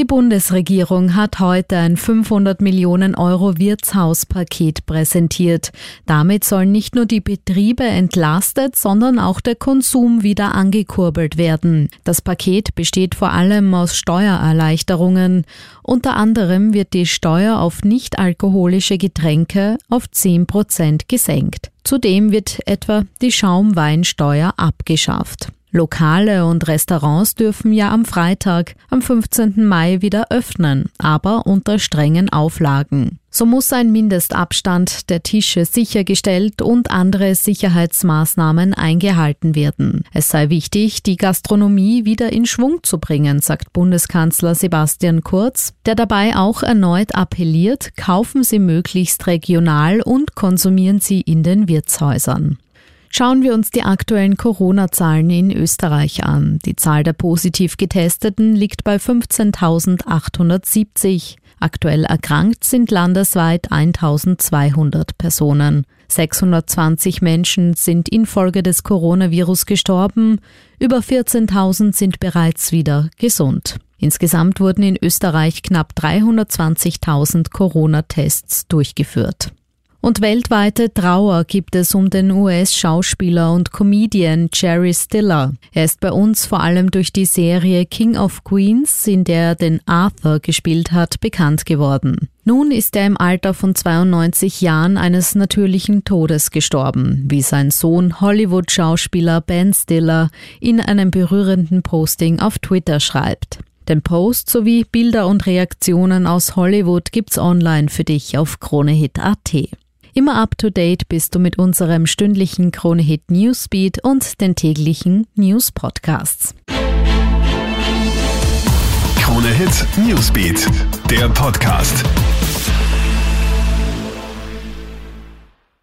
Die Bundesregierung hat heute ein 500 Millionen Euro Wirtshauspaket präsentiert. Damit sollen nicht nur die Betriebe entlastet, sondern auch der Konsum wieder angekurbelt werden. Das Paket besteht vor allem aus Steuererleichterungen. Unter anderem wird die Steuer auf nichtalkoholische Getränke auf 10 Prozent gesenkt. Zudem wird etwa die Schaumweinsteuer abgeschafft. Lokale und Restaurants dürfen ja am Freitag, am 15. Mai wieder öffnen, aber unter strengen Auflagen. So muss ein Mindestabstand der Tische sichergestellt und andere Sicherheitsmaßnahmen eingehalten werden. Es sei wichtig, die Gastronomie wieder in Schwung zu bringen, sagt Bundeskanzler Sebastian Kurz, der dabei auch erneut appelliert, kaufen Sie möglichst regional und konsumieren Sie in den Wirtshäusern. Schauen wir uns die aktuellen Corona-Zahlen in Österreich an. Die Zahl der positiv Getesteten liegt bei 15.870. Aktuell erkrankt sind landesweit 1200 Personen. 620 Menschen sind infolge des Coronavirus gestorben, über 14.000 sind bereits wieder gesund. Insgesamt wurden in Österreich knapp 320.000 Corona-Tests durchgeführt. Und weltweite Trauer gibt es um den US-Schauspieler und Comedian Jerry Stiller. Er ist bei uns vor allem durch die Serie King of Queens, in der er den Arthur gespielt hat, bekannt geworden. Nun ist er im Alter von 92 Jahren eines natürlichen Todes gestorben, wie sein Sohn Hollywood-Schauspieler Ben Stiller in einem berührenden Posting auf Twitter schreibt. Den Post sowie Bilder und Reaktionen aus Hollywood gibt's online für dich auf KroneHit.at. Immer up to date bist du mit unserem stündlichen Kronehit Newsbeat und den täglichen News Podcasts. Kronehit Newsbeat, der Podcast.